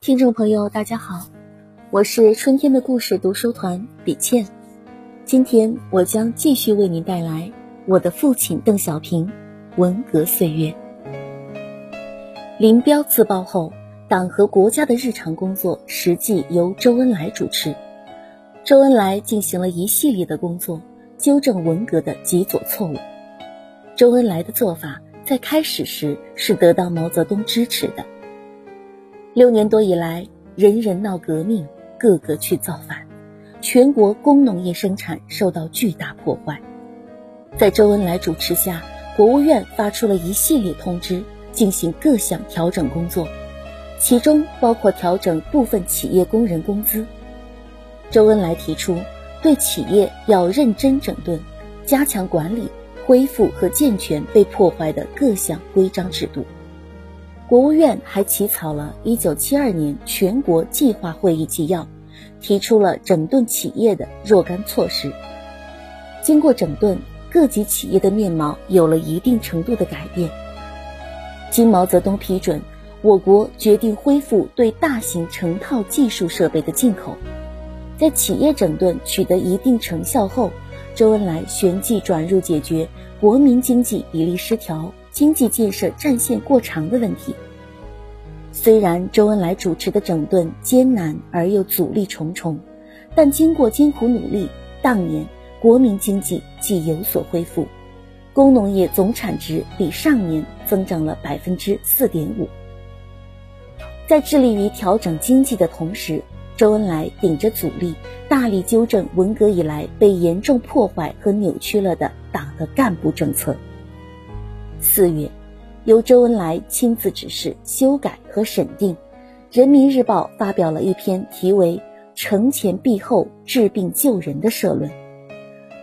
听众朋友，大家好，我是春天的故事读书团李倩。今天我将继续为您带来我的父亲邓小平文革岁月。林彪自爆后，党和国家的日常工作实际由周恩来主持。周恩来进行了一系列的工作，纠正文革的极左错误。周恩来的做法在开始时是得到毛泽东支持的。六年多以来，人人闹革命，个个去造反，全国工农业生产受到巨大破坏。在周恩来主持下，国务院发出了一系列通知，进行各项调整工作，其中包括调整部分企业工人工资。周恩来提出，对企业要认真整顿，加强管理，恢复和健全被破坏的各项规章制度。国务院还起草了1972年全国计划会议纪要，提出了整顿企业的若干措施。经过整顿，各级企业的面貌有了一定程度的改变。经毛泽东批准，我国决定恢复对大型成套技术设备的进口。在企业整顿取得一定成效后，周恩来旋即转入解决国民经济比例失调。经济建设战线过长的问题。虽然周恩来主持的整顿艰难而又阻力重重，但经过艰苦努力，当年国民经济即有所恢复，工农业总产值比上年增长了百分之四点五。在致力于调整经济的同时，周恩来顶着阻力，大力纠正文革以来被严重破坏和扭曲了的党的干部政策。四月，由周恩来亲自指示修改和审定，《人民日报》发表了一篇题为“惩前毖后，治病救人”的社论。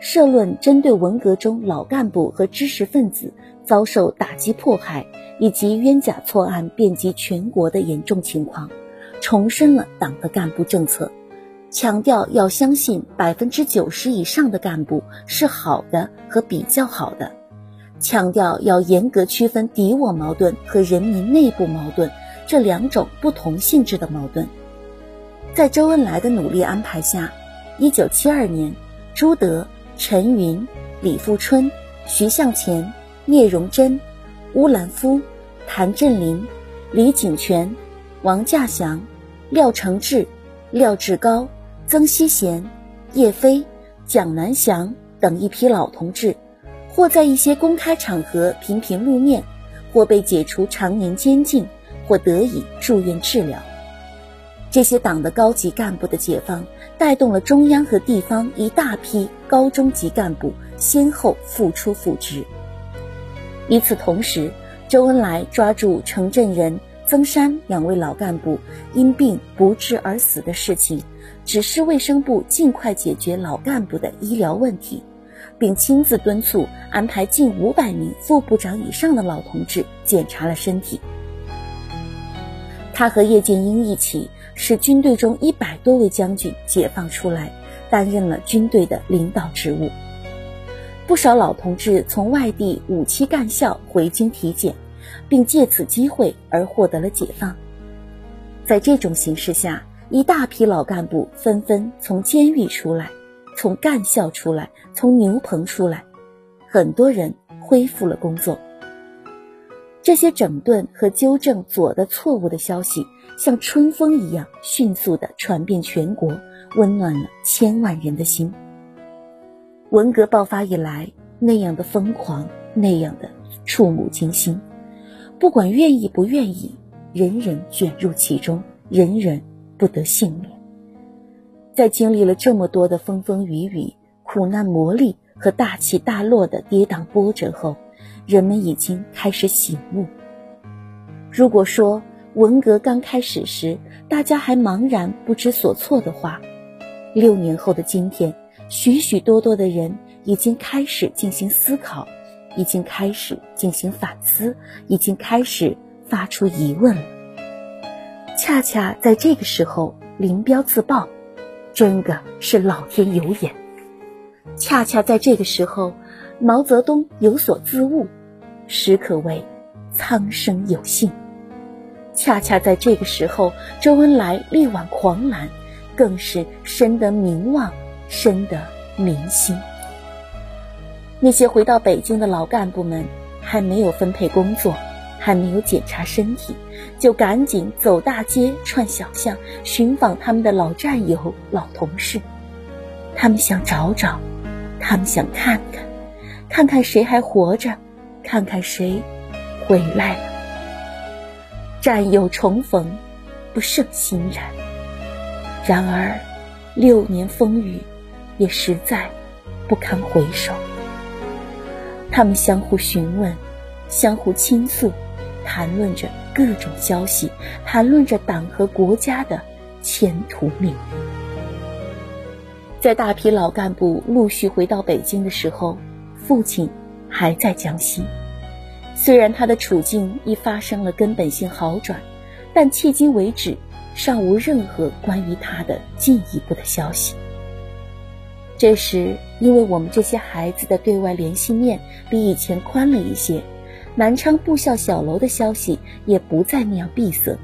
社论针对文革中老干部和知识分子遭受打击迫害，以及冤假错案遍及全国的严重情况，重申了党的干部政策，强调要相信百分之九十以上的干部是好的和比较好的。强调要严格区分敌我矛盾和人民内部矛盾这两种不同性质的矛盾。在周恩来的努力安排下，一九七二年，朱德、陈云、李富春、徐向前、聂荣臻、乌兰夫、谭震林、李井泉、王稼祥、廖承志、廖志高、曾希贤、叶飞、蒋南翔等一批老同志。或在一些公开场合频频露面，或被解除常年监禁，或得以住院治疗。这些党的高级干部的解放，带动了中央和地方一大批高中级干部先后复出复职。与此同时，周恩来抓住程振仁、曾山两位老干部因病不治而死的事情，指示卫生部尽快解决老干部的医疗问题。并亲自敦促安排近五百名副部长以上的老同志检查了身体。他和叶剑英一起，使军队中一百多位将军解放出来，担任了军队的领导职务。不少老同志从外地五七干校回京体检，并借此机会而获得了解放。在这种形势下，一大批老干部纷纷从监狱出来。从干校出来，从牛棚出来，很多人恢复了工作。这些整顿和纠正左的错误的消息，像春风一样迅速地传遍全国，温暖了千万人的心。文革爆发以来，那样的疯狂，那样的触目惊心，不管愿意不愿意，人人卷入其中，人人不得幸免。在经历了这么多的风风雨雨、苦难磨砺和大起大落的跌宕波折后，人们已经开始醒悟。如果说文革刚开始时大家还茫然不知所措的话，六年后的今天，许许多多的人已经开始进行思考，已经开始进行反思，已经开始发出疑问了。恰恰在这个时候，林彪自爆。真个是老天有眼，恰恰在这个时候，毛泽东有所自悟，实可谓苍生有幸。恰恰在这个时候，周恩来力挽狂澜，更是深得民望，深得民心。那些回到北京的老干部们，还没有分配工作，还没有检查身体，就赶紧走大街、串小巷，寻访他们的老战友、老同事。他们想找找，他们想看看，看看谁还活着，看看谁回来了。战友重逢，不胜欣然。然而，六年风雨，也实在不堪回首。他们相互询问，相互倾诉，谈论着各种消息，谈论着党和国家的前途命运。在大批老干部陆续回到北京的时候，父亲还在江西。虽然他的处境已发生了根本性好转，但迄今为止尚无任何关于他的进一步的消息。这时，因为我们这些孩子的对外联系面比以前宽了一些，南昌部校小楼的消息也不再那样闭塞，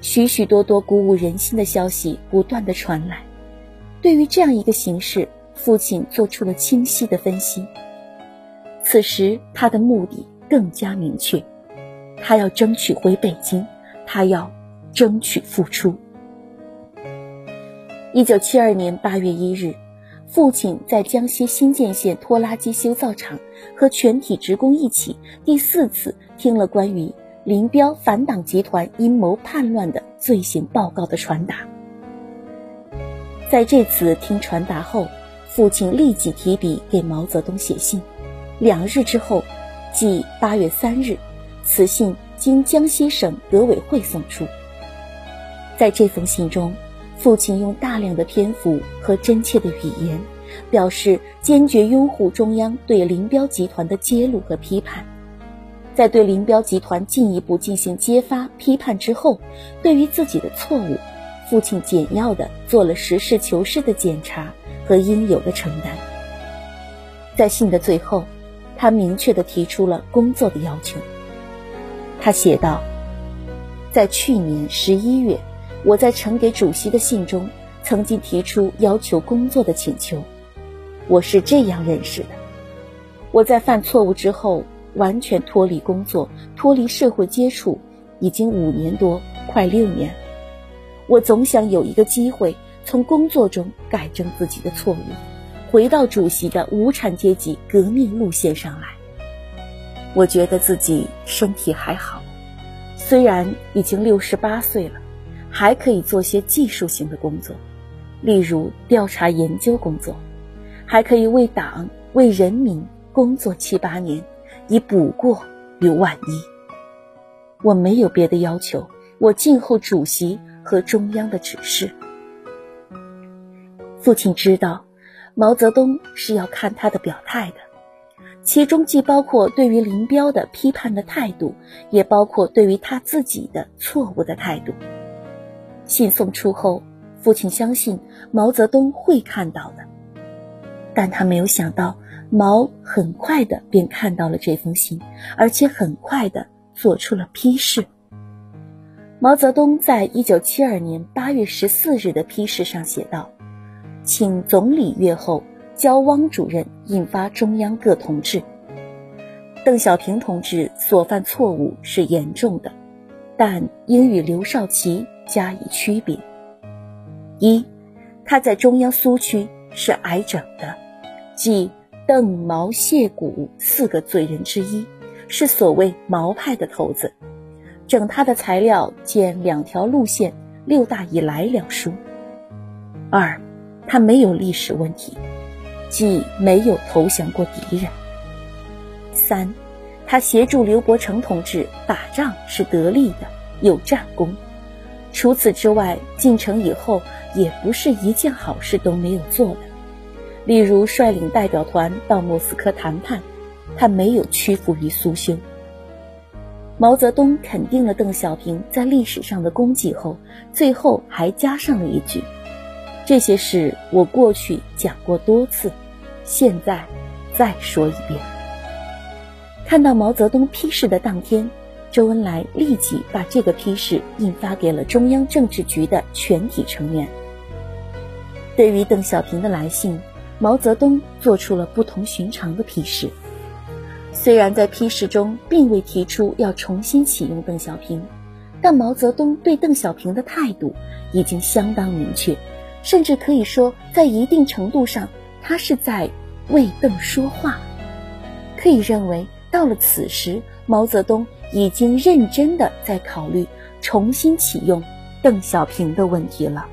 许许多多鼓舞人心的消息不断的传来。对于这样一个形势，父亲做出了清晰的分析。此时他的目的更加明确，他要争取回北京，他要争取复出。一九七二年八月一日，父亲在江西新建县拖拉机修造厂和全体职工一起，第四次听了关于林彪反党集团阴谋叛乱的罪行报告的传达。在这次听传达后，父亲立即提笔给毛泽东写信。两日之后，即八月三日，此信经江西省革委会送出。在这封信中，父亲用大量的篇幅和真切的语言，表示坚决拥护中央对林彪集团的揭露和批判。在对林彪集团进一步进行揭发批判之后，对于自己的错误。父亲简要的做了实事求是的检查和应有的承担。在信的最后，他明确的提出了工作的要求。他写道：“在去年十一月，我在呈给主席的信中，曾经提出要求工作的请求。我是这样认识的：我在犯错误之后，完全脱离工作，脱离社会接触，已经五年多，快六年。”我总想有一个机会从工作中改正自己的错误，回到主席的无产阶级革命路线上来。我觉得自己身体还好，虽然已经六十八岁了，还可以做些技术性的工作，例如调查研究工作，还可以为党为人民工作七八年，以补过于万一。我没有别的要求，我静候主席。和中央的指示。父亲知道，毛泽东是要看他的表态的，其中既包括对于林彪的批判的态度，也包括对于他自己的错误的态度。信送出后，父亲相信毛泽东会看到的，但他没有想到，毛很快的便看到了这封信，而且很快的做出了批示。毛泽东在一九七二年八月十四日的批示上写道：“请总理阅后，交汪主任印发中央各同志。邓小平同志所犯错误是严重的，但应与刘少奇加以区别。一，他在中央苏区是挨整的，即邓、毛、谢、谷四个罪人之一，是所谓毛派的头子。”整他的材料见两条路线六大以来两书。二，他没有历史问题，即没有投降过敌人。三，他协助刘伯承同志打仗是得力的，有战功。除此之外，进城以后也不是一件好事都没有做的。例如率领代表团到莫斯科谈判，他没有屈服于苏修。毛泽东肯定了邓小平在历史上的功绩后，最后还加上了一句：“这些事我过去讲过多次，现在再说一遍。”看到毛泽东批示的当天，周恩来立即把这个批示印发给了中央政治局的全体成员。对于邓小平的来信，毛泽东做出了不同寻常的批示。虽然在批示中并未提出要重新启用邓小平，但毛泽东对邓小平的态度已经相当明确，甚至可以说，在一定程度上，他是在为邓说话。可以认为，到了此时，毛泽东已经认真的在考虑重新启用邓小平的问题了。